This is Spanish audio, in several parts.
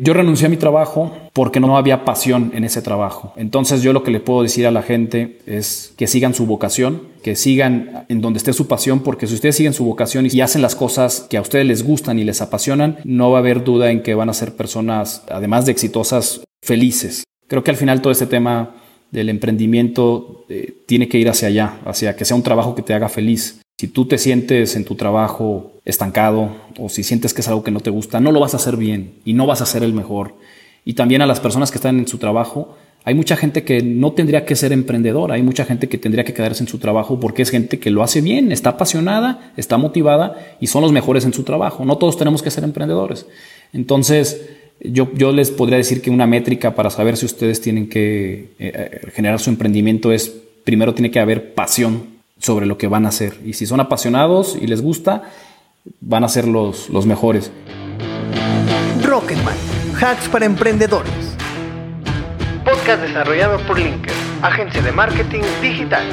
Yo renuncié a mi trabajo porque no había pasión en ese trabajo. Entonces yo lo que le puedo decir a la gente es que sigan su vocación, que sigan en donde esté su pasión, porque si ustedes siguen su vocación y hacen las cosas que a ustedes les gustan y les apasionan, no va a haber duda en que van a ser personas, además de exitosas, felices. Creo que al final todo este tema del emprendimiento eh, tiene que ir hacia allá, hacia que sea un trabajo que te haga feliz. Si tú te sientes en tu trabajo estancado o si sientes que es algo que no te gusta, no lo vas a hacer bien y no vas a ser el mejor. Y también a las personas que están en su trabajo, hay mucha gente que no tendría que ser emprendedora, hay mucha gente que tendría que quedarse en su trabajo porque es gente que lo hace bien, está apasionada, está motivada y son los mejores en su trabajo. No todos tenemos que ser emprendedores. Entonces, yo, les podría decir que una métrica para saber si ustedes tienen que eh, eh, generar su emprendimiento es, primero tiene que haber pasión sobre lo que van a hacer. Y si son apasionados y les gusta, van a ser los, los mejores. Rocketman, hacks para emprendedores. Podcast desarrollado por Linker, agencia de marketing digital.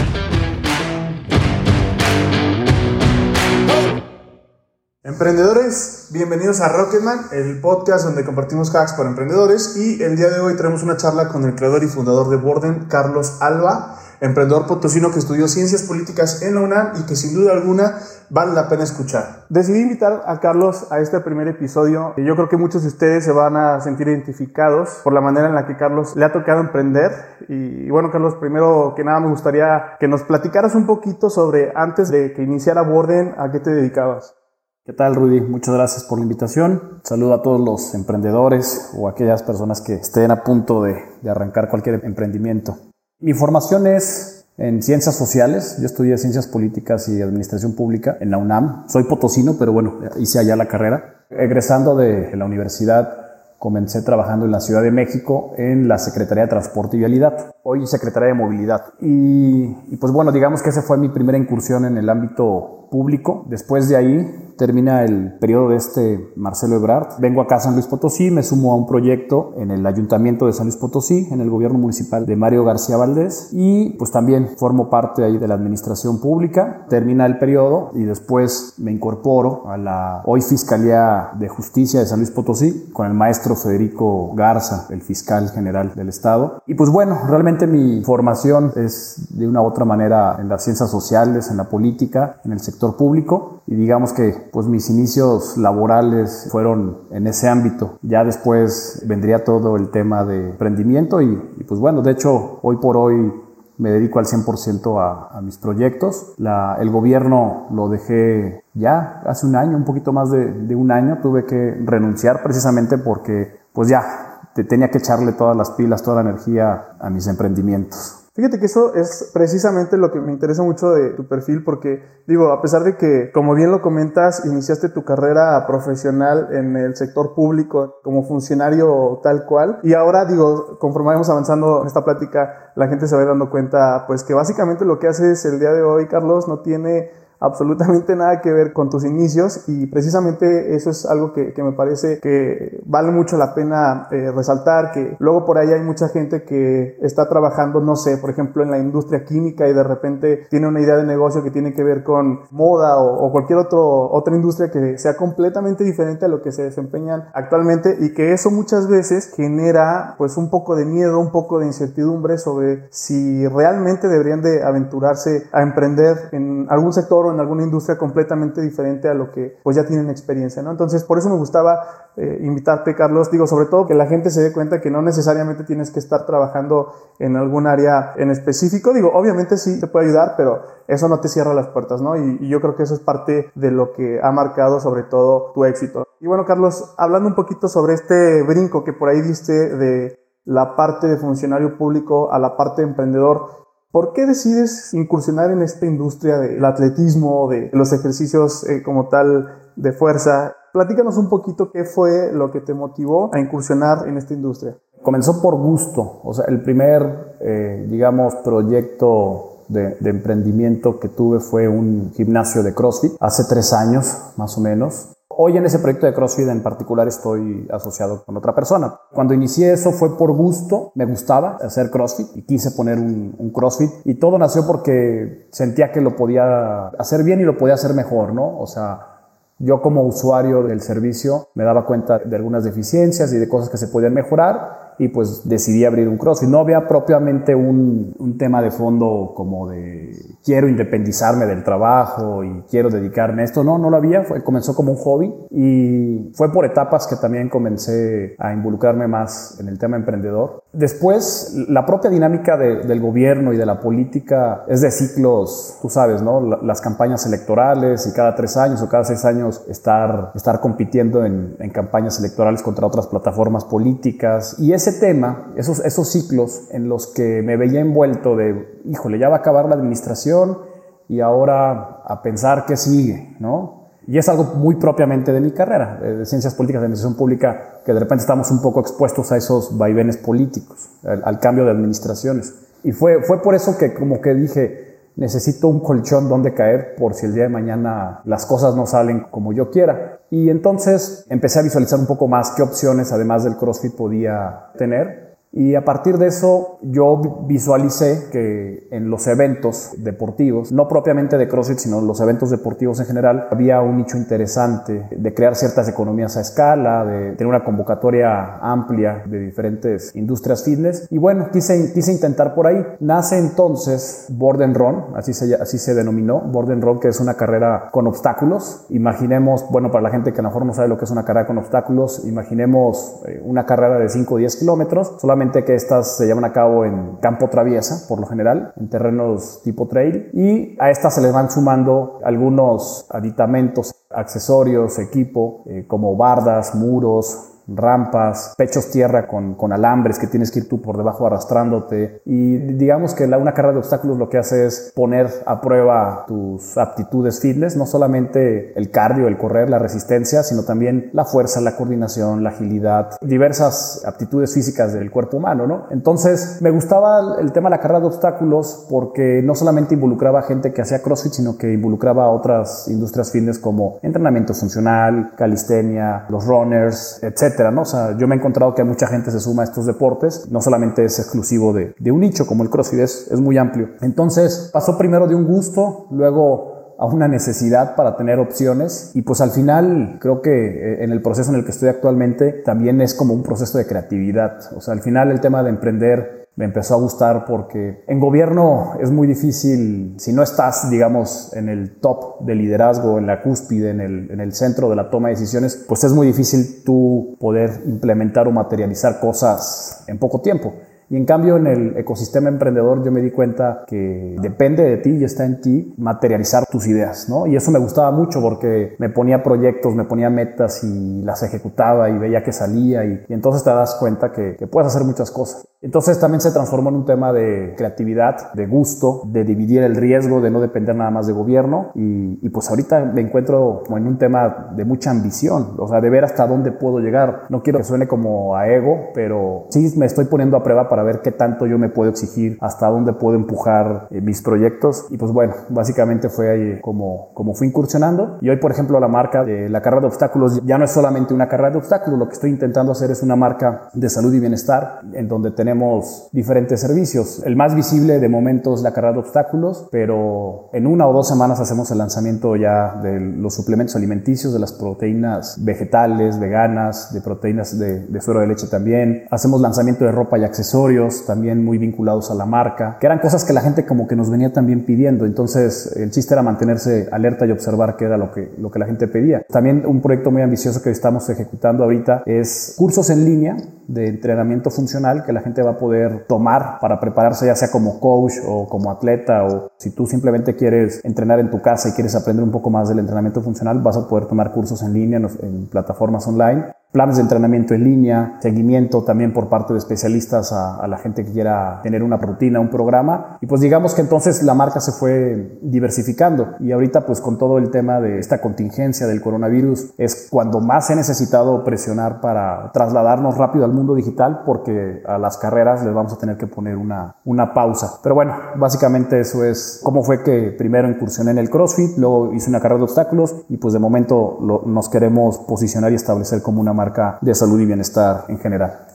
Emprendedores, bienvenidos a Rocketman, el podcast donde compartimos hacks para emprendedores y el día de hoy tenemos una charla con el creador y fundador de Borden, Carlos Alba emprendedor potosino que estudió ciencias políticas en la UNAM y que sin duda alguna vale la pena escuchar. Decidí invitar a Carlos a este primer episodio yo creo que muchos de ustedes se van a sentir identificados por la manera en la que Carlos le ha tocado emprender. Y, bueno, Carlos, primero que nada me gustaría que nos platicaras un poquito sobre antes de que iniciara Borden, ¿a qué te dedicabas? ¿Qué tal, Rudy? Muchas gracias por la invitación. Saludo a todos los emprendedores o aquellas personas que estén a punto de arrancar cualquier emprendimiento. Mi formación es en ciencias sociales. Yo estudié ciencias políticas y administración pública en la UNAM. Soy potosino, pero bueno, hice allá la carrera. Egresando de la universidad, comencé trabajando en la Ciudad de México en la Secretaría de Transporte y Vialidad, hoy Secretaría de Movilidad. Y, y pues bueno, digamos que esa fue mi primera incursión en el ámbito público. Después de ahí termina el periodo de este Marcelo Ebrard. Vengo acá a San Luis Potosí, me sumo a un proyecto en el Ayuntamiento de San Luis Potosí, en el gobierno municipal de Mario García Valdés y pues también formo parte ahí de la administración pública. Termina el periodo y después me incorporo a la hoy Fiscalía de Justicia de San Luis Potosí con el maestro Federico Garza, el fiscal general del estado. Y pues bueno, realmente mi formación es de una u otra manera en las ciencias sociales, en la política, en el sector público y digamos que pues mis inicios laborales fueron en ese ámbito. Ya después vendría todo el tema de emprendimiento y, pues bueno, de hecho hoy por hoy me dedico al 100% a, a, mis proyectos. La, el gobierno lo dejé ya hace un año, un poquito más de, de, un año. Tuve que renunciar precisamente porque pues ya te tenía que echarle todas las pilas, toda la energía a mis emprendimientos. Fíjate que eso es precisamente lo que me interesa mucho de tu perfil porque digo, a pesar de que, como bien lo comentas, iniciaste tu carrera profesional en el sector público como funcionario tal cual y ahora digo, conforme vamos avanzando en esta plática, la gente se va dando cuenta pues que básicamente lo que haces el día de hoy, Carlos, no tiene absolutamente nada que ver con tus inicios y precisamente eso es algo que, que me parece que vale mucho la pena eh, resaltar, que luego por ahí hay mucha gente que está trabajando, no sé, por ejemplo en la industria química y de repente tiene una idea de negocio que tiene que ver con moda o, o cualquier otro, otra industria que sea completamente diferente a lo que se desempeñan actualmente y que eso muchas veces genera pues un poco de miedo, un poco de incertidumbre sobre si realmente deberían de aventurarse a emprender en algún sector en alguna industria completamente diferente a lo que pues ya tienen experiencia, ¿no? Entonces, por eso me gustaba eh, invitarte, Carlos, digo, sobre todo que la gente se dé cuenta que no necesariamente tienes que estar trabajando en algún área en específico, digo, obviamente sí te puede ayudar, pero eso no te cierra las puertas, ¿no? Y, y yo creo que eso es parte de lo que ha marcado sobre todo tu éxito. Y bueno, Carlos, hablando un poquito sobre este brinco que por ahí diste de la parte de funcionario público a la parte de emprendedor, ¿Por qué decides incursionar en esta industria del atletismo, de los ejercicios eh, como tal de fuerza? Platícanos un poquito qué fue lo que te motivó a incursionar en esta industria. Comenzó por gusto, o sea, el primer, eh, digamos, proyecto de, de, emprendimiento que tuve fue un gimnasio de CrossFit hace tres años, más o menos. Hoy en ese proyecto de CrossFit en particular estoy asociado con otra persona. Cuando inicié eso fue por gusto, me gustaba hacer CrossFit y quise poner un, un, CrossFit y todo nació porque sentía que lo podía hacer bien y lo podía hacer mejor, ¿no? O sea, Yo como usuario del servicio me daba cuenta de algunas deficiencias y de cosas que se podían mejorar y pues decidí abrir un CrossFit. No había propiamente un, un, tema de fondo como de quiero independizarme del trabajo y quiero dedicarme a esto. No, no lo había. Fue, comenzó como un hobby y fue por etapas que también comencé a involucrarme más en el tema emprendedor. Después, la propia dinámica de, del gobierno y de la política es de ciclos, tú sabes, ¿no? Las campañas electorales y cada tres años o cada seis años estar, estar compitiendo en, en campañas electorales contra otras plataformas políticas y es ese tema, esos, esos ciclos en los que me veía envuelto de, híjole, ya va a acabar la administración y ahora a pensar qué sigue, ¿no? Y es algo muy propiamente de mi carrera, de ciencias políticas, de administración pública, que de repente estamos un poco expuestos a esos vaivenes políticos, al, cambio de administraciones. Y fue, fue por eso que como que dije, necesito un colchón donde caer por si el día de mañana las cosas no salen como yo quiera. Y entonces empecé a visualizar un poco más qué opciones además del CrossFit podía tener y a partir de eso yo visualicé que en los eventos deportivos, no propiamente de CrossFit, sino los eventos deportivos en general, había un nicho interesante de crear ciertas economías a escala, de tener una convocatoria amplia de diferentes industrias fitness. Y bueno, quise, quise intentar por ahí. Nace entonces Borden Run, así se, así se denominó, Borden Run, que es una carrera con obstáculos. Imaginemos, bueno, para la gente que a lo mejor no sabe lo que es una carrera con obstáculos, imaginemos eh, una carrera de 5 o 10 kilómetros, solamente que estas se llevan a cabo en campo traviesa, por lo general, en terrenos tipo trail, y a estas se les van sumando algunos aditamentos, accesorios, equipo, eh, como bardas, muros, rampas, pechos tierra con, con, alambres que tienes que ir tú por debajo arrastrándote. Y digamos que la, una carrera de obstáculos lo que hace es poner a prueba tus aptitudes fitness, no solamente el cardio, el correr, la resistencia, sino también la fuerza, la coordinación, la agilidad, diversas aptitudes físicas del cuerpo humano, ¿no? Entonces, me gustaba el tema de la carrera de obstáculos porque no solamente involucraba a gente que hacía CrossFit, sino que involucraba a otras industrias fitness como entrenamiento funcional, calistenia, los runners, etc ¿no? O sea, yo me he encontrado que mucha gente se suma a estos deportes, no solamente es exclusivo de, de un nicho como el CrossFit, es, es muy amplio. Entonces, pasó primero de un gusto, luego a una necesidad para tener opciones y pues al final creo que eh, en el proceso en el que estoy actualmente también es como un proceso de creatividad. O sea, al final el tema de emprender me empezó a gustar porque en gobierno es muy difícil, si no estás, digamos, en el top de liderazgo, en la cúspide, en el, en el centro de la toma de decisiones, pues es muy difícil tú poder implementar o materializar cosas en poco tiempo. Y en cambio en el ecosistema emprendedor yo me di cuenta que depende de ti y está en ti materializar tus ideas, ¿no? Y eso me gustaba mucho porque me ponía proyectos, me ponía metas y las ejecutaba y veía que salía y, y entonces te das cuenta que, que, puedes hacer muchas cosas. Entonces también se transformó en un tema de creatividad, de gusto, de dividir el riesgo, de no depender nada más de gobierno y, y pues ahorita me encuentro como en un tema de mucha ambición, o sea, de ver hasta dónde puedo llegar. No quiero que suene como a ego, pero sí me estoy poniendo a prueba para ver qué tanto yo me puedo exigir, hasta dónde puedo empujar eh, mis proyectos. Y pues bueno, básicamente fue ahí como, como fui incursionando. Y hoy, por ejemplo, la marca de la carrera de obstáculos ya no es solamente una carrera de obstáculos, lo que estoy intentando hacer es una marca de salud y bienestar en donde tenemos diferentes servicios. El más visible de momento es la carrera de obstáculos, pero en una o dos semanas hacemos el lanzamiento ya de los suplementos alimenticios, de las proteínas vegetales, veganas, de proteínas de, de suero de leche también. Hacemos lanzamiento de ropa y accesorios también muy vinculados a la marca, que eran cosas que la gente como que nos venía también pidiendo. Entonces el chiste era mantenerse alerta y observar qué era lo que, lo que la gente pedía. También un proyecto muy ambicioso que estamos ejecutando ahorita es cursos en línea de entrenamiento funcional que la gente va a poder tomar para prepararse ya sea como coach o como atleta o si tú simplemente quieres entrenar en tu casa y quieres aprender un poco más del entrenamiento funcional vas a poder tomar cursos en línea en, en plataformas online planes de entrenamiento en línea, seguimiento también por parte de especialistas a, a, la gente que quiera tener una rutina, un programa. Y pues digamos que entonces la marca se fue diversificando y ahorita pues con todo el tema de esta contingencia del coronavirus es cuando más he necesitado presionar para trasladarnos rápido al mundo digital porque a las carreras les vamos a tener que poner una, una pausa. Pero bueno, básicamente eso es cómo fue que primero incursioné en el CrossFit, luego hice una carrera de obstáculos y pues de momento lo, nos queremos posicionar y establecer como una marca de salud y bienestar en general.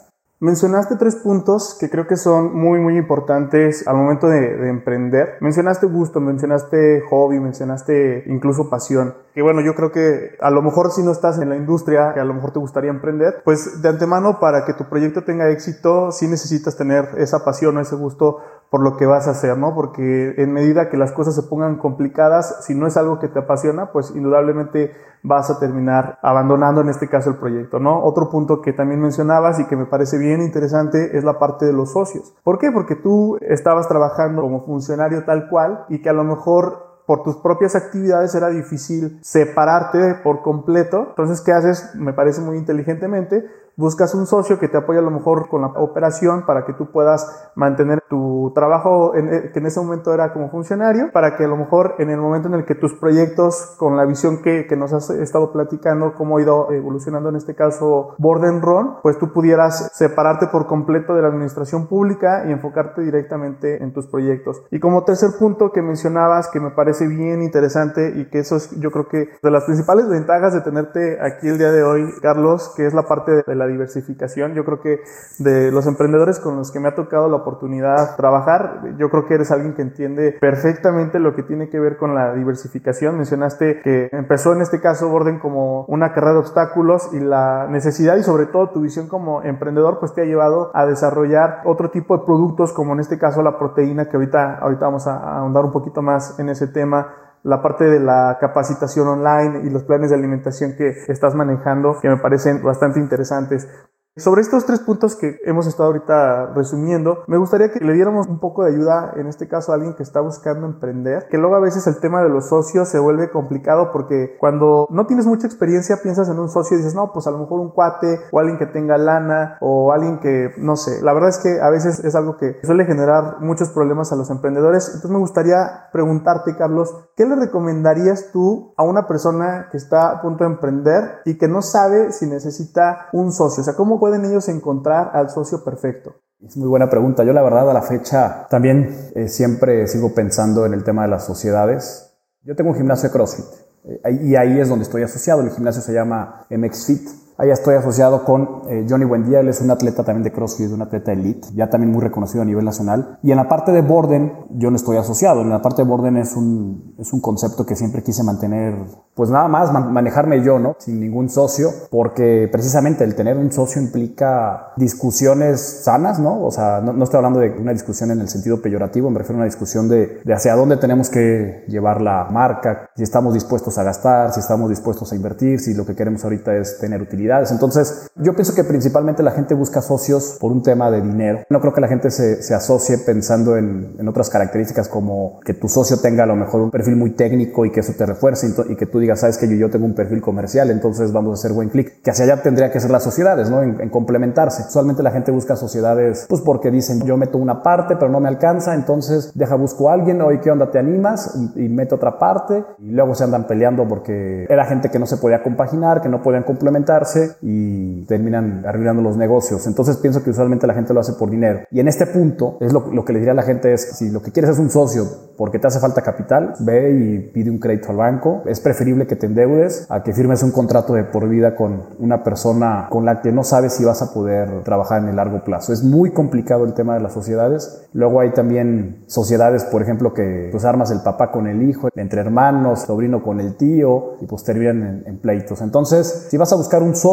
Mencionaste tres puntos que creo que son muy, muy importantes al momento de, emprender. Mencionaste gusto, mencionaste hobby, mencionaste incluso pasión. Que bueno, yo creo que a lo mejor si no estás en la industria, a lo mejor te gustaría emprender, pues de antemano para que tu proyecto tenga éxito, sí necesitas tener esa pasión o ese gusto por lo que vas a hacer, ¿no? Porque en medida que las cosas se pongan complicadas, si no es algo que te apasiona, pues indudablemente vas a terminar abandonando en este caso el proyecto, ¿no? Otro punto que también mencionabas y que me parece bien interesante es la parte de los socios. ¿Por qué? Porque tú estabas trabajando como funcionario tal cual y que a lo mejor por tus propias actividades era difícil separarte por completo. Entonces, ¿qué haces? Me parece muy inteligentemente buscas un socio que te apoye a lo mejor con la operación para que tú puedas mantener tu trabajo eh, que en ese momento era como funcionario, para que a lo mejor en el momento en el que tus proyectos con la visión que, que nos has estado platicando, cómo ha ido evolucionando en este caso Borden Ron, pues tú pudieras separarte por completo de la administración pública y enfocarte directamente en tus proyectos. Y como tercer punto que mencionabas, que me parece bien interesante y que eso es yo creo que de las principales ventajas de tenerte aquí el día de hoy, Carlos, que es la parte de la diversificación. Yo creo que de los emprendedores con los que me ha tocado la oportunidad trabajar, yo creo que eres alguien que entiende perfectamente lo que tiene que ver con la diversificación. Mencionaste que empezó en este caso Borden como una carrera de obstáculos y la necesidad y sobre todo tu visión como emprendedor pues te ha llevado a desarrollar otro tipo de productos como en este caso la proteína que ahorita, ahorita vamos a ahondar un poquito más en ese tema la parte de la capacitación online y los planes de alimentación que estás manejando, que me parecen bastante interesantes. Sobre estos tres puntos que hemos estado ahorita resumiendo, me gustaría que le diéramos un poco de ayuda, en este caso a alguien que está buscando emprender, que luego a veces el tema de los socios se vuelve complicado porque cuando no tienes mucha experiencia piensas en un socio y dices, no, pues a lo mejor un cuate o alguien que tenga lana o alguien que, no sé, la verdad es que a veces es algo que suele generar muchos problemas a los emprendedores. Entonces me gustaría preguntarte, Carlos, ¿qué le recomendarías tú a una persona que está a punto de emprender y que no sabe si necesita un socio? O sea, ¿cómo pueden ellos encontrar al socio perfecto? Es muy buena pregunta. Yo la verdad a la fecha también eh, siempre sigo pensando en el tema de las sociedades. Yo tengo un gimnasio de CrossFit eh, y ahí es donde estoy asociado. El gimnasio se llama MX Ahí estoy asociado con eh, Johnny Buendía, él es un atleta también de CrossFit, un atleta elite, ya también muy reconocido a nivel nacional. Y en la parte de Borden, yo no estoy asociado. En la parte de Borden es un, es un concepto que siempre quise mantener, pues nada más manejarme yo, ¿no? Sin ningún socio, porque precisamente el tener un socio implica discusiones sanas, ¿no? O sea, no, estoy hablando de una discusión en el sentido peyorativo, me refiero a una discusión de, de hacia dónde tenemos que llevar la marca, si estamos dispuestos a gastar, si estamos dispuestos a invertir, si lo que queremos ahorita es tener utilidad entonces, yo pienso que principalmente la gente busca socios por un tema de dinero. No creo que la gente se, se asocie pensando en, en, otras características como que tu socio tenga a lo mejor un perfil muy técnico y que eso te refuerce y, que tú digas, sabes que yo, yo tengo un perfil comercial, entonces vamos a hacer buen clic. Que hacia allá tendría que ser las sociedades, ¿no? En, complementarse. Usualmente la gente busca sociedades, pues porque dicen, yo meto una parte, pero no me alcanza, entonces deja busco a alguien, oye, ¿qué onda? ¿Te animas? Y, y meto otra parte y luego se andan peleando porque era gente que no se podía compaginar, que no podían complementarse y terminan arruinando los negocios. Entonces pienso que usualmente la gente lo hace por dinero. Y en este punto, es lo, lo que le diría a la gente es, si lo que quieres es un socio porque te hace falta capital, ve y pide un crédito al banco. Es preferible que te endeudes a que firmes un contrato de por vida con una persona con la que no sabes si vas a poder trabajar en el largo plazo. Es muy complicado el tema de las sociedades. Luego hay también sociedades, por ejemplo, que pues armas el papá con el hijo, entre hermanos, sobrino con el tío y pues terminan en, en pleitos. Entonces, si vas a buscar un socio,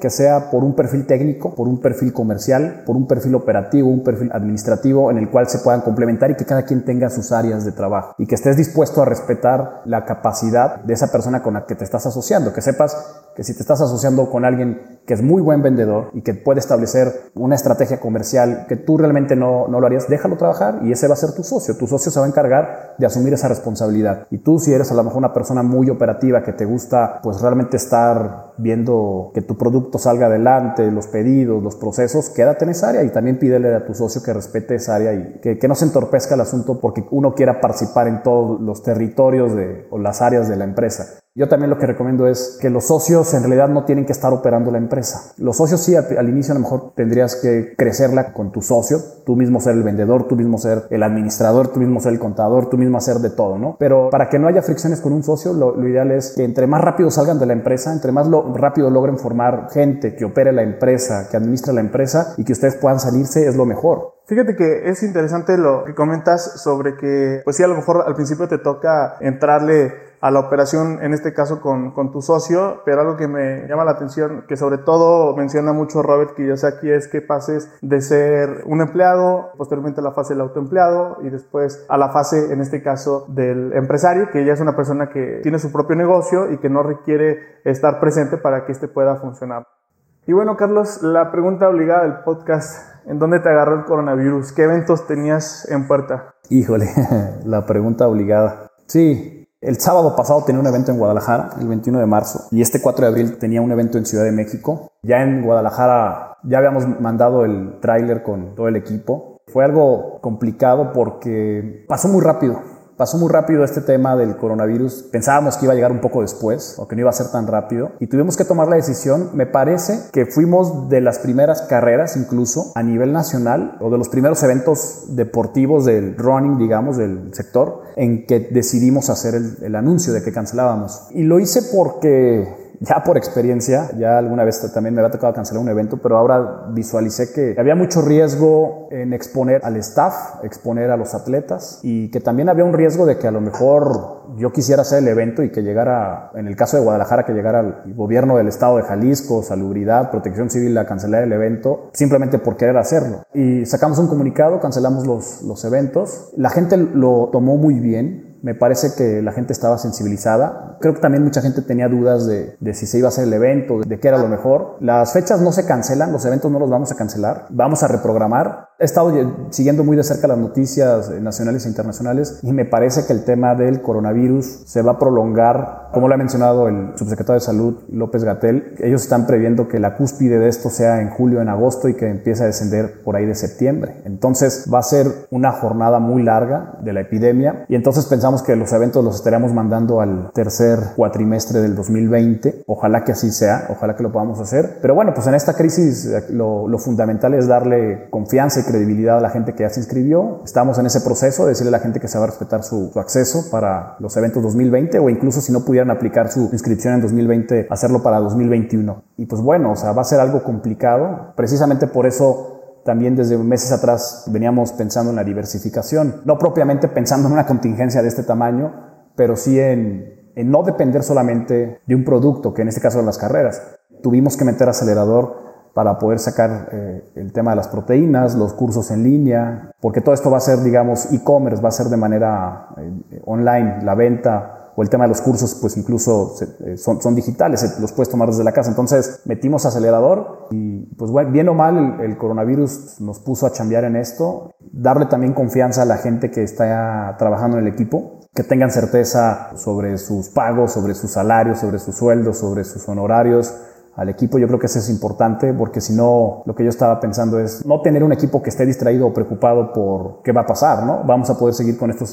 que sea por un perfil técnico, por un perfil comercial, por un perfil operativo, un perfil administrativo en el cual se puedan complementar y que cada quien tenga sus áreas de trabajo y que estés dispuesto a respetar la capacidad de esa persona con la que te estás asociando, que sepas que si te estás asociando con alguien que es muy buen vendedor y que puede establecer una estrategia comercial que tú realmente no, no lo harías, déjalo trabajar y ese va a ser tu socio. Tu socio se va a encargar de asumir esa responsabilidad. Y tú si eres a lo mejor una persona muy operativa que te gusta pues realmente estar viendo que tu producto salga adelante, los pedidos, los procesos, quédate en esa área y también pídele a tu socio que respete esa área y que, no se entorpezca el asunto porque uno quiera participar en todos los territorios o las áreas de la empresa. Yo también lo que recomiendo es que los socios en realidad no tienen que estar operando la empresa. Los socios sí, al, inicio a lo mejor tendrías que crecerla con tu socio, tú mismo ser el vendedor, tú mismo ser el administrador, tú mismo ser el contador, tú mismo hacer de todo, ¿no? Pero para que no haya fricciones con un socio, lo, ideal es que entre más rápido salgan de la empresa, entre más rápido logren formar gente que opere la empresa, que administre la empresa y que ustedes puedan salirse, es lo mejor. Fíjate que es interesante lo que comentas sobre que, pues sí, a lo mejor al principio te toca entrarle a la operación, en este caso con, con, tu socio, pero algo que me llama la atención, que sobre todo menciona mucho Robert aquí, es que pases de ser un empleado, posteriormente a la fase del autoempleado y después a la fase, en este caso, del empresario, que ya es una persona que tiene su propio negocio y que no requiere estar presente para que este pueda funcionar. Y bueno, Carlos, la pregunta obligada del podcast, ¿en dónde te agarró el coronavirus? ¿Qué eventos tenías en puerta? Híjole, la pregunta obligada. Sí, el sábado pasado tenía un evento en Guadalajara, el 21 de marzo, y este 4 de abril tenía un evento en Ciudad de México. Ya en Guadalajara ya habíamos mandado el tráiler con todo el equipo. Fue algo complicado porque pasó muy rápido. Pasó muy rápido este tema del coronavirus. Pensábamos que iba a llegar un poco después o que no iba a ser tan rápido y tuvimos que tomar la decisión. Me parece que fuimos de las primeras carreras incluso a nivel nacional o de los primeros eventos deportivos del running, digamos, del sector en que decidimos hacer el, el anuncio de que cancelábamos. Y lo hice porque ya por experiencia, ya alguna vez también me había tocado cancelar un evento, pero ahora visualicé que había mucho riesgo en exponer al staff, exponer a los atletas y que también había un riesgo de que a lo mejor yo quisiera hacer el evento y que llegara, en el caso de Guadalajara, que llegara el gobierno del estado de Jalisco, Salubridad, Protección Civil a cancelar el evento simplemente por querer hacerlo. Y sacamos un comunicado, cancelamos los, los eventos. La gente lo tomó muy bien, me parece que la gente estaba sensibilizada. Creo que también mucha gente tenía dudas de, si se iba a hacer el evento, de qué era lo mejor. Las fechas no se cancelan, los eventos no los vamos a cancelar, vamos a reprogramar. He estado siguiendo muy de cerca las noticias nacionales e internacionales y me parece que el tema del coronavirus se va a prolongar, como lo ha mencionado el subsecretario de Salud López Gatel. Ellos están previendo que la cúspide de esto sea en julio, en agosto y que empiece a descender por ahí de septiembre. Entonces va a ser una jornada muy larga de la epidemia y entonces pensamos que los eventos los estaremos mandando al tercer cuatrimestre del 2020. Ojalá que así sea, ojalá que lo podamos hacer. Pero bueno, pues en esta crisis eh, lo, fundamental es darle confianza y credibilidad a la gente que ya se inscribió. Estamos en ese proceso de decirle a la gente que se va a respetar su, acceso para los eventos 2020 o incluso si no pudieran aplicar su inscripción en 2020, hacerlo para 2021. Y pues bueno, o sea, va a ser algo complicado. Precisamente por eso también desde meses atrás veníamos pensando en la diversificación, no propiamente pensando en una contingencia de este tamaño, pero sí en, en no depender solamente de un producto, que en este caso son las carreras. Tuvimos que meter acelerador para poder sacar eh, el tema de las proteínas, los cursos en línea, porque todo esto va a ser, digamos, e-commerce, va a ser de manera eh, online, la venta o el tema de los cursos, pues incluso eh, son, digitales, los puedes tomar desde la casa. Entonces metimos acelerador y pues bueno, bien o mal el, coronavirus nos puso a chambear en esto, darle también confianza a la gente que está trabajando en el equipo, que tengan certeza sobre sus pagos, sobre sus salarios, sobre sus sueldos, sobre sus honorarios al equipo. Yo creo que eso es importante porque si no, lo que yo estaba pensando es no tener un equipo que esté distraído o preocupado por qué va a pasar, ¿no? Vamos a poder seguir con, esto,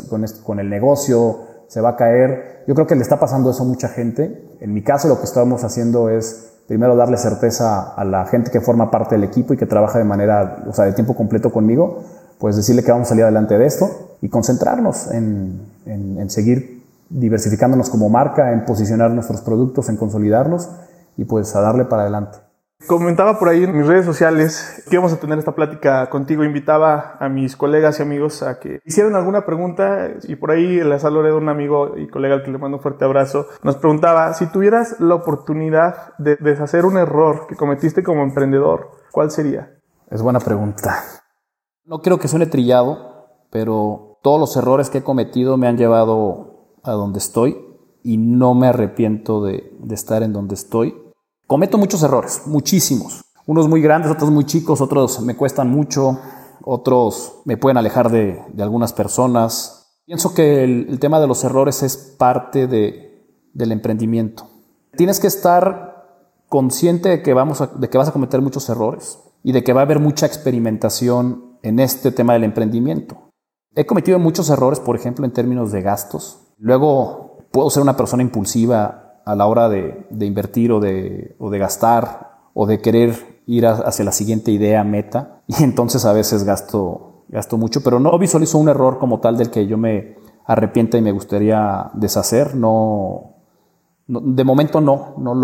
con, el negocio, se va a caer. Yo creo que le está pasando eso a mucha gente. En mi caso lo que estamos haciendo es primero darle certeza a la gente que forma parte del equipo y que trabaja de manera, o sea, de tiempo completo conmigo, pues decirle que vamos a salir adelante de esto y concentrarnos en, en seguir diversificándonos como marca, en posicionar nuestros productos, en consolidarlos y pues a darle para adelante. Comentaba por ahí en mis redes sociales que íbamos a tener esta plática contigo. Invitaba a mis colegas y amigos a que hicieran alguna pregunta y por ahí la de un amigo y colega al que le mando un fuerte abrazo nos preguntaba si tuvieras la oportunidad de deshacer un error que cometiste como emprendedor, ¿cuál sería? Es buena pregunta. No creo que suene trillado, pero todos los errores que he cometido me han llevado a donde estoy y no me arrepiento de, estar en donde estoy Cometo muchos errores, muchísimos. Unos muy grandes, otros muy chicos, otros me cuestan mucho, otros me pueden alejar de, algunas personas. Pienso que el, tema de los errores es parte de, del emprendimiento. Tienes que estar consciente de que, vamos de que vas a cometer muchos errores y de que va a haber mucha experimentación en este tema del emprendimiento. He cometido muchos errores, por ejemplo, en términos de gastos. Luego puedo ser una persona impulsiva a la hora de, invertir o de, gastar o de querer ir hacia la siguiente idea, meta, y entonces a veces gasto, mucho, pero no visualizo un error como tal del que yo me arrepienta y me gustaría deshacer, no, de momento no, no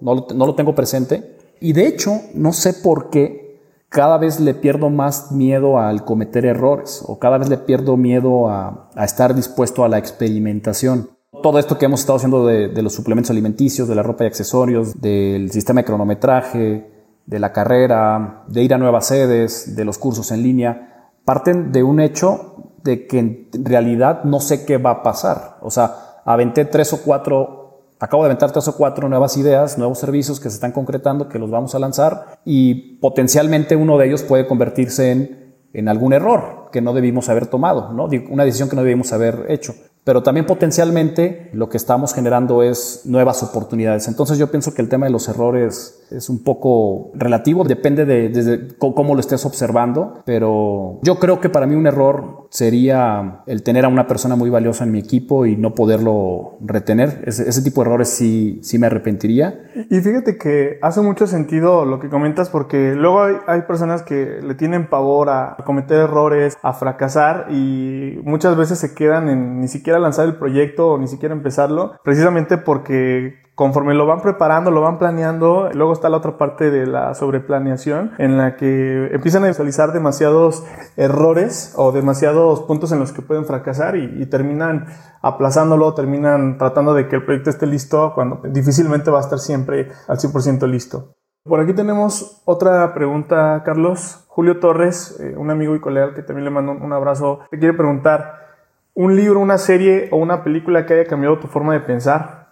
lo, tengo presente, y de hecho no sé por qué cada vez le pierdo más miedo al cometer errores o cada vez le pierdo miedo a estar dispuesto a la experimentación todo esto que hemos estado haciendo de, los suplementos alimenticios, de la ropa y accesorios, del sistema de cronometraje, de la carrera, de ir a nuevas sedes, de los cursos en línea, parten de un hecho de que en realidad no sé qué va a pasar. O sea, aventé tres o cuatro, acabo de aventar tres o cuatro nuevas ideas, nuevos servicios que se están concretando, que los vamos a lanzar y potencialmente uno de ellos puede convertirse en, en algún error que no debimos haber tomado, ¿no? una decisión que no debimos haber hecho pero también potencialmente lo que estamos generando es nuevas oportunidades. Entonces yo pienso que el tema de los errores es un poco relativo, depende de, cómo lo estés observando, pero yo creo que para mí un error sería el tener a una persona muy valiosa en mi equipo y no poderlo retener. Ese, tipo de errores sí, sí me arrepentiría. Y fíjate que hace mucho sentido lo que comentas porque luego hay, hay personas que le tienen pavor a cometer errores, a fracasar y muchas veces se quedan en ni siquiera lanzar el proyecto o ni siquiera empezarlo, precisamente porque conforme lo van preparando, lo van planeando, luego está la otra parte de la sobreplaneación en la que empiezan a visualizar demasiados errores o demasiados puntos en los que pueden fracasar y, terminan aplazándolo, terminan tratando de que el proyecto esté listo cuando difícilmente va a estar siempre al 100% listo. Por aquí tenemos otra pregunta, Carlos. Julio Torres, eh, un amigo y colega que también le mando un abrazo, te quiere preguntar, ¿un libro, una serie o una película que haya cambiado tu forma de pensar?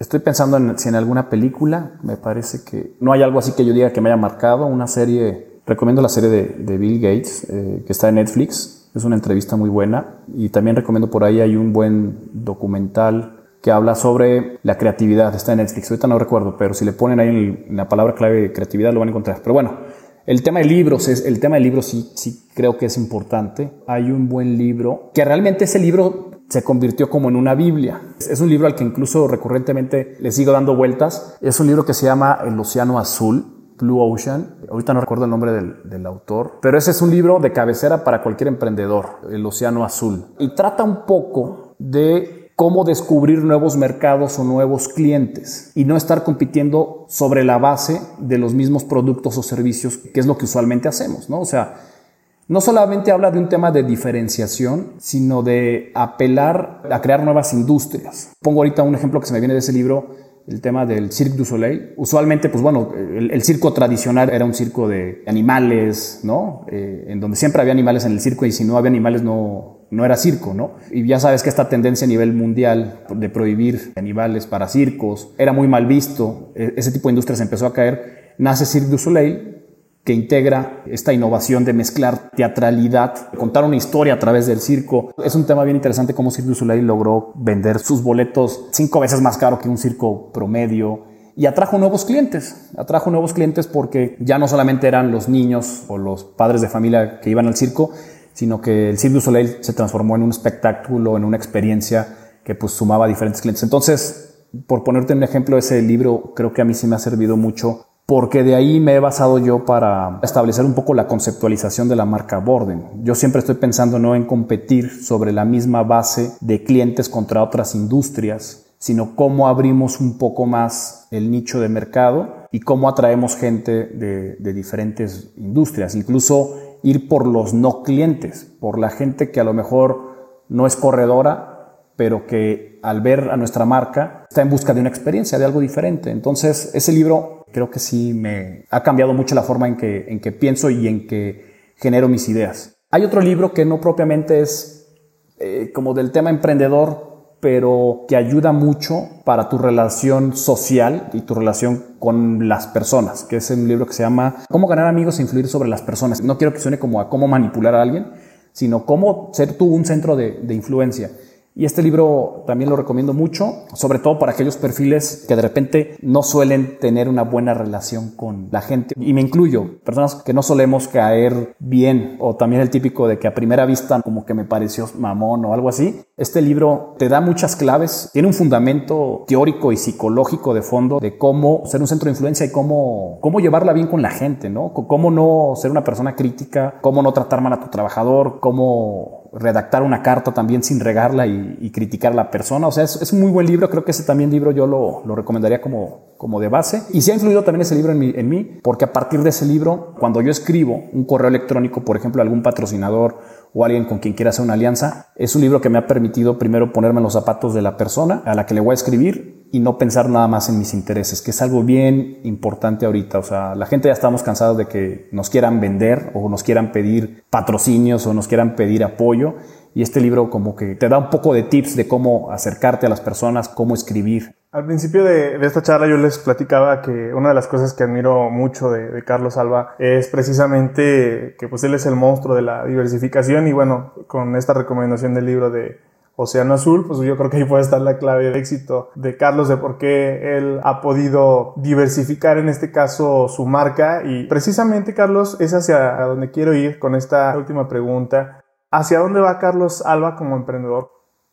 Estoy pensando en si en alguna película, me parece que no hay algo así que yo diga que me haya marcado. Una serie, recomiendo la serie de, Bill Gates, eh, que está en Netflix. Es una entrevista muy buena. Y también recomiendo por ahí hay un buen documental que habla sobre la creatividad. Está en Netflix. Ahorita no recuerdo, pero si le ponen ahí en la palabra clave creatividad lo van a encontrar. Pero bueno, el tema de libros, es, el tema de libros sí, sí creo que es importante. Hay un buen libro, que realmente ese libro se convirtió como en una Biblia. Es un libro al que incluso recurrentemente le sigo dando vueltas. Es un libro que se llama El Océano Azul, Blue Ocean. Ahorita no recuerdo el nombre del, autor, pero ese es un libro de cabecera para cualquier emprendedor, El Océano Azul. Y trata un poco de cómo descubrir nuevos mercados o nuevos clientes y no estar compitiendo sobre la base de los mismos productos o servicios, que es lo que usualmente hacemos, ¿no? O sea, no solamente habla de un tema de diferenciación, sino de apelar a crear nuevas industrias. Pongo ahorita un ejemplo que se me viene de ese libro, el tema del Cirque du Soleil. Usualmente, pues bueno, el, circo tradicional era un circo de animales, ¿no? Eh, en donde siempre había animales en el circo y si no había animales no, no era circo, ¿no? Y ya sabes que esta tendencia a nivel mundial de prohibir animales para circos era muy mal visto. E, ese tipo de industrias empezó a caer. Nace Cirque du Soleil que integra esta innovación de mezclar teatralidad, contar una historia a través del circo. Es un tema bien interesante cómo Cirque du Soleil logró vender sus boletos cinco veces más caro que un circo promedio y atrajo nuevos clientes. Atrajo nuevos clientes porque ya no solamente eran los niños o los padres de familia que iban al circo, sino que el Cirque du Soleil se transformó en un espectáculo, en una experiencia que pues sumaba a diferentes clientes. Entonces, por ponerte un ejemplo, ese libro creo que a mí sí me ha servido mucho porque de ahí me he basado yo para establecer un poco la conceptualización de la marca Borden. Yo siempre estoy pensando no en competir sobre la misma base de clientes contra otras industrias, sino cómo abrimos un poco más el nicho de mercado y cómo atraemos gente de, de diferentes industrias, incluso ir por los no clientes, por la gente que a lo mejor no es corredora, pero que al ver a nuestra marca está en busca de una experiencia, de algo diferente. Entonces, ese libro creo que sí me ha cambiado mucho la forma en que, en que pienso y en que genero mis ideas. Hay otro libro que no propiamente es eh, como del tema emprendedor, pero que ayuda mucho para tu relación social y tu relación con las personas, que es un libro que se llama Cómo ganar amigos e influir sobre las personas. No quiero que suene como a cómo manipular a alguien, sino cómo ser tú un centro de, de influencia. Y este libro también lo recomiendo mucho, sobre todo para aquellos perfiles que de repente no suelen tener una buena relación con la gente. Y me incluyo, personas que no solemos caer bien, o también el típico de que a primera vista como que me pareció mamón o algo así. Este libro te da muchas claves, tiene un fundamento teórico y psicológico de fondo de cómo ser un centro de influencia y cómo, cómo llevarla bien con la gente, ¿no? Cómo no ser una persona crítica, cómo no tratar mal a tu trabajador, cómo redactar una carta también sin regarla y, criticar a la persona. O sea, es, un muy buen libro. Creo que ese también libro yo lo, lo recomendaría como, como de base. Y sí ha influido también ese libro en en mí, porque a partir de ese libro, cuando yo escribo un correo electrónico, por ejemplo, a algún patrocinador o alguien con quien quiera hacer una alianza, es un libro que me ha permitido primero ponerme en los zapatos de la persona a la que le voy a escribir y no pensar nada más en mis intereses, que es algo bien importante ahorita. O sea, la gente ya estamos cansados de que nos quieran vender o nos quieran pedir patrocinios o nos quieran pedir apoyo. Y este libro como que te da un poco de tips de cómo acercarte a las personas, cómo escribir. Al principio de, esta charla yo les platicaba que una de las cosas que admiro mucho de, de, Carlos Alba es precisamente que pues él es el monstruo de la diversificación y bueno, con esta recomendación del libro de Océano Azul, pues yo creo que ahí puede estar la clave de éxito de Carlos, de por qué él ha podido diversificar en este caso su marca. Y precisamente, Carlos, es hacia donde quiero ir con esta última pregunta. ¿Hacia dónde va Carlos Alba como emprendedor?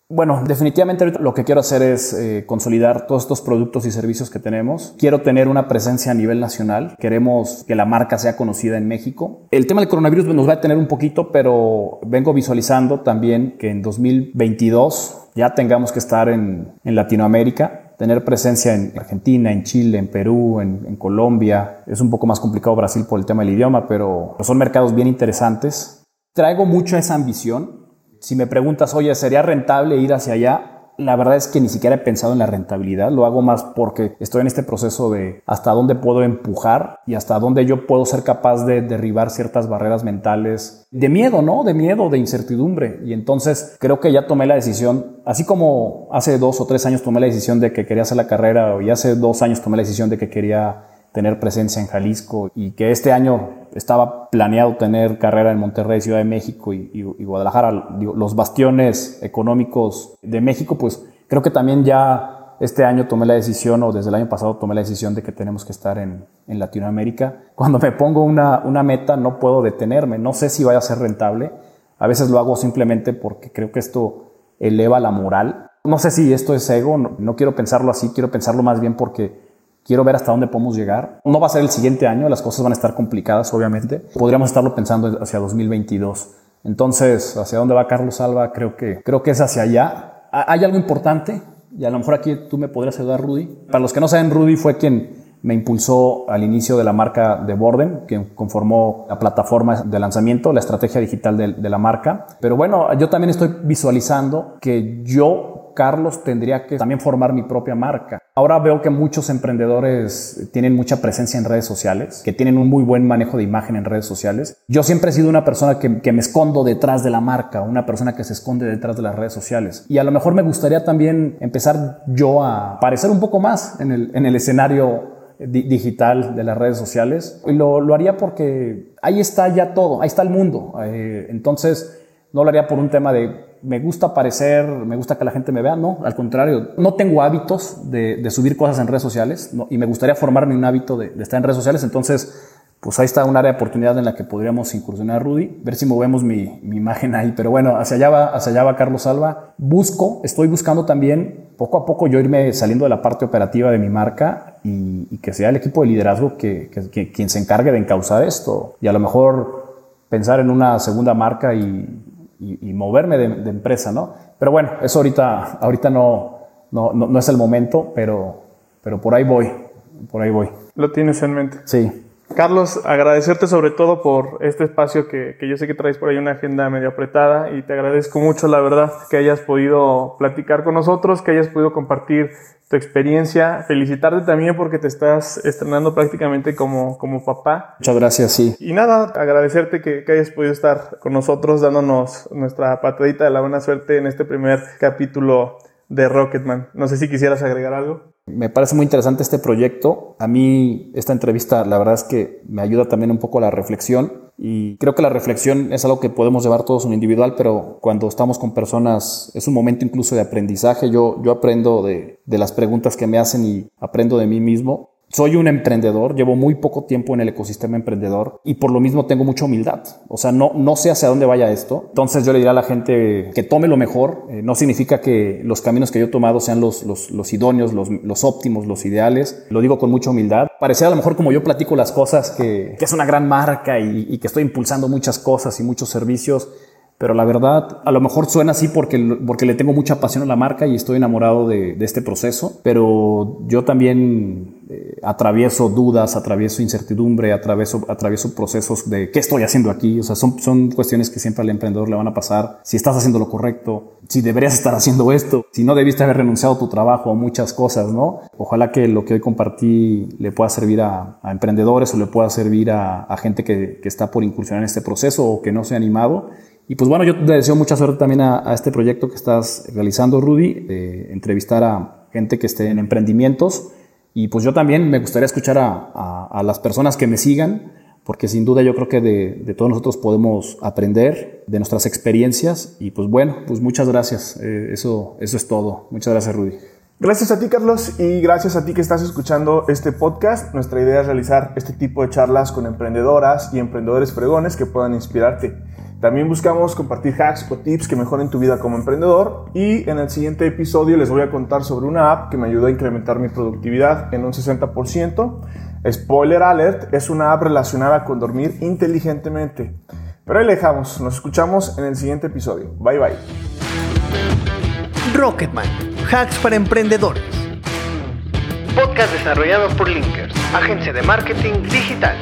Bueno, definitivamente lo que quiero hacer es eh, consolidar todos estos productos y servicios que tenemos. Quiero tener una presencia a nivel nacional. Queremos que la marca sea conocida en México. El tema del coronavirus nos va a tener un poquito, pero vengo visualizando también que en 2022 ya tengamos que estar en, Latinoamérica, tener presencia en Argentina, en Chile, en Perú, en, en, Colombia. Es un poco más complicado Brasil por el tema del idioma, pero son mercados bien interesantes. Traigo mucho esa ambición si me preguntas, oye, ¿sería rentable ir hacia allá? La verdad es que ni siquiera he pensado en la rentabilidad, lo hago más porque estoy en este proceso de hasta dónde puedo empujar y hasta dónde yo puedo ser capaz de derribar ciertas barreras mentales de miedo, ¿no? De miedo, de incertidumbre. Y entonces creo que ya tomé la decisión, así como hace dos o tres años tomé la decisión de que quería hacer la carrera y hace dos años tomé la decisión de que quería tener presencia en Jalisco y que este año estaba planeado tener carrera en Monterrey, Ciudad de México y, Guadalajara, los bastiones económicos de México, pues creo que también ya este año tomé la decisión, o desde el año pasado tomé la decisión de que tenemos que estar en, Latinoamérica. Cuando me pongo una, meta no puedo detenerme, no sé si vaya a ser rentable, a veces lo hago simplemente porque creo que esto eleva la moral. No sé si esto es ego, no quiero pensarlo así, quiero pensarlo más bien porque Quiero ver hasta dónde podemos llegar. No va a ser el siguiente año, las cosas van a estar complicadas, obviamente. Podríamos estarlo pensando hacia 2022. Entonces, ¿hacia dónde va Carlos Alba? Creo que, creo que es hacia allá. Hay algo importante, y a lo mejor aquí tú me podrías ayudar, Rudy. Para los que no saben, Rudy fue quien me impulsó al inicio de la marca de Borden, que conformó la plataforma de lanzamiento, la estrategia digital de, de, la marca. Pero bueno, yo también estoy visualizando que yo Carlos tendría que también formar mi propia marca. Ahora veo que muchos emprendedores tienen mucha presencia en redes sociales, que tienen un muy buen manejo de imagen en redes sociales. Yo siempre he sido una persona que, me escondo detrás de la marca, una persona que se esconde detrás de las redes sociales. Y a lo mejor me gustaría también empezar yo a aparecer un poco más en el, en el escenario digital de las redes sociales. Y lo, lo, haría porque ahí está ya todo, ahí está el mundo. Eh, entonces, no lo haría por un tema de me gusta aparecer, me gusta que la gente me vea, no, al contrario, no tengo hábitos de, subir cosas en redes sociales y me gustaría formarme un hábito de, estar en redes sociales, entonces pues ahí está un área de oportunidad en la que podríamos incursionar Rudy, ver si movemos mi, imagen ahí, pero bueno, hacia allá va, hacia allá va Carlos Alba, busco, estoy buscando también poco a poco yo irme saliendo de la parte operativa de mi marca y, que sea el equipo de liderazgo que, quien se encargue de encauzar esto y a lo mejor pensar en una segunda marca y y, moverme de, empresa, ¿no? Pero bueno, eso ahorita, ahorita no, no, no, es el momento, pero, pero por ahí voy, por ahí voy. Lo tienes en mente. Sí. Carlos, agradecerte sobre todo por este espacio que, que, yo sé que traes por ahí una agenda medio apretada y te agradezco mucho, la verdad, que hayas podido platicar con nosotros, que hayas podido compartir tu experiencia, felicitarte también porque te estás estrenando prácticamente como, como papá. Muchas gracias, sí. Y nada, agradecerte que, que, hayas podido estar con nosotros dándonos nuestra patadita de la buena suerte en este primer capítulo de Rocketman. No sé si quisieras agregar algo. Me parece muy interesante este proyecto. A mí esta entrevista la verdad es que me ayuda también un poco a la reflexión Y creo que la reflexión es algo que podemos llevar todos en individual, pero cuando estamos con personas es un momento incluso de aprendizaje. Yo, yo aprendo de, de las preguntas que me hacen y aprendo de mí mismo soy un emprendedor, llevo muy poco tiempo en el ecosistema emprendedor y por lo mismo tengo mucha humildad. O sea, no, no sé hacia dónde vaya esto. Entonces yo le diré a la gente que tome lo mejor. Eh, no significa que los caminos que yo he tomado sean los, los, idóneos, los, los, óptimos, los ideales. Lo digo con mucha humildad. Parecía a lo mejor como yo platico las cosas, que, es una gran marca y que estoy impulsando muchas cosas y muchos servicios pero la verdad, a lo mejor suena así porque, porque le tengo mucha pasión a la marca y estoy enamorado de, este proceso, pero yo también eh, atravieso dudas, atravieso incertidumbre, atravieso, atravieso procesos de qué estoy haciendo aquí, o sea, son, son cuestiones que siempre al emprendedor le van a pasar, si estás haciendo lo correcto, si deberías estar haciendo esto, si no debiste haber renunciado a tu trabajo, a muchas cosas, ¿no? Ojalá que lo que hoy compartí le pueda servir a, a emprendedores o le pueda servir a, a gente que, que está por incursionar en este proceso o que no se ha animado y pues bueno, yo te deseo mucha suerte también a, este proyecto que estás realizando, Rudy, entrevistar a gente que esté en emprendimientos. Y pues yo también me gustaría escuchar a, las personas que me sigan, porque sin duda yo creo que de, todos nosotros podemos aprender de nuestras experiencias. Y pues bueno, pues muchas gracias. Eh, eso, eso es todo. Muchas gracias, Rudy. Gracias a ti, Carlos, y gracias a ti que estás escuchando este podcast. Nuestra idea es realizar este tipo de charlas con emprendedoras y emprendedores fregones que puedan inspirarte. También buscamos compartir hacks o tips que mejoren tu vida como emprendedor y en el siguiente episodio les voy a contar sobre una app que me ayudó a incrementar mi productividad en un 60%. Spoiler alert, es una app relacionada con dormir inteligentemente. Pero ahí le dejamos, nos escuchamos en el siguiente episodio. Bye bye. Rocketman, hacks para emprendedores. Podcast desarrollado por Linkers, agencia de marketing digital.